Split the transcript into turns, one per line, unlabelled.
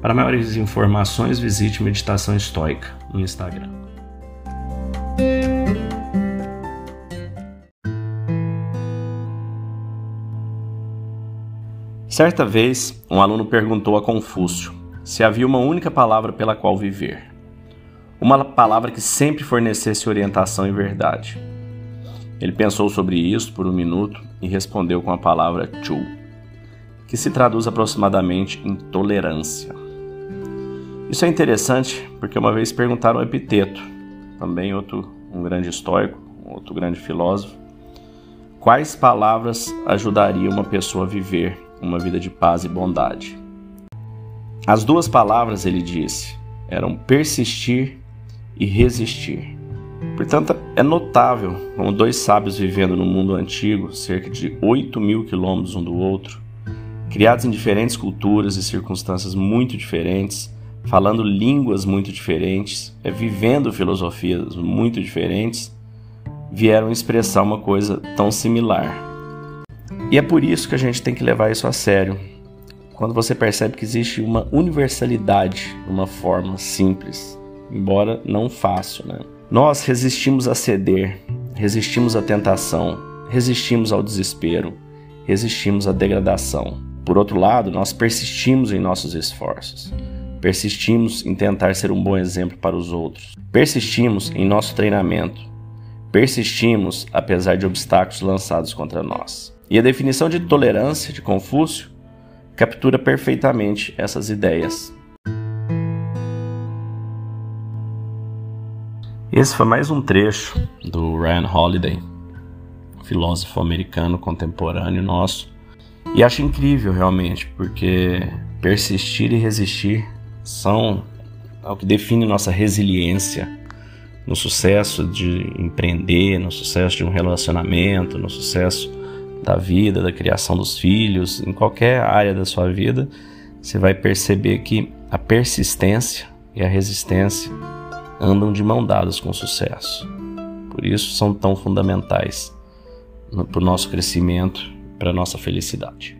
Para maiores informações, visite Meditação Estoica no Instagram. Certa vez, um aluno perguntou a Confúcio se havia uma única palavra pela qual viver. Uma palavra que sempre fornecesse orientação e verdade. Ele pensou sobre isso por um minuto e respondeu com a palavra chu, que se traduz aproximadamente em tolerância. Isso é interessante porque uma vez perguntaram ao Epiteto, também outro um grande estoico, outro grande filósofo, quais palavras ajudariam uma pessoa a viver uma vida de paz e bondade. As duas palavras, ele disse, eram persistir e resistir. Portanto, é notável como dois sábios vivendo no mundo antigo, cerca de 8 mil quilômetros um do outro, criados em diferentes culturas e circunstâncias muito diferentes, falando línguas muito diferentes, é, vivendo filosofias muito diferentes, vieram expressar uma coisa tão similar. E é por isso que a gente tem que levar isso a sério. Quando você percebe que existe uma universalidade, uma forma simples, embora não fácil, né? Nós resistimos a ceder, resistimos à tentação, resistimos ao desespero, resistimos à degradação. Por outro lado, nós persistimos em nossos esforços. Persistimos em tentar ser um bom exemplo para os outros. Persistimos em nosso treinamento. Persistimos apesar de obstáculos lançados contra nós. E a definição de tolerância de Confúcio captura perfeitamente essas ideias. Esse foi mais um trecho do Ryan Holiday, filósofo americano contemporâneo nosso. E acho incrível realmente, porque persistir e resistir são o que define nossa resiliência no sucesso de empreender, no sucesso de um relacionamento, no sucesso da vida, da criação dos filhos, em qualquer área da sua vida, você vai perceber que a persistência e a resistência andam de mão dadas com o sucesso. Por isso são tão fundamentais para o nosso crescimento, para a nossa felicidade.